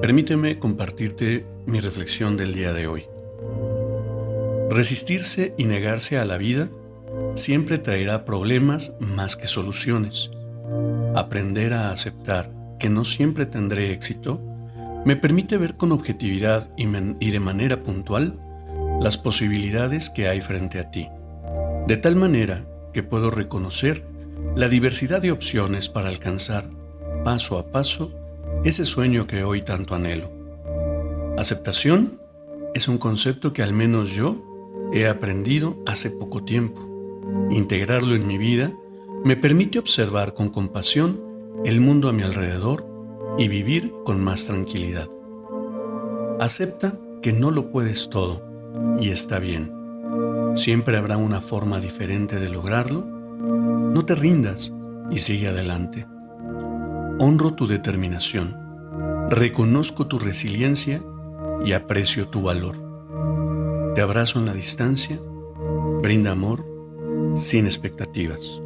Permíteme compartirte mi reflexión del día de hoy. Resistirse y negarse a la vida siempre traerá problemas más que soluciones. Aprender a aceptar que no siempre tendré éxito me permite ver con objetividad y, de manera puntual las posibilidades que hay frente a ti, de tal manera que puedo reconocer la diversidad de opciones para alcanzar paso a paso ese sueño que hoy tanto anhelo. Aceptación es un concepto que al menos yo he aprendido hace poco tiempo. Integrarlo en mi vida me permite observar con compasión el mundo a mi alrededor y vivir con más tranquilidad. Acepta que no lo puedes todo y está bien. Siempre habrá una forma diferente de lograrlo. No te rindas y sigue adelante. Honro tu determinación, reconozco tu resiliencia y aprecio tu valor. Te abrazo en la distancia, brinda amor sin expectativas.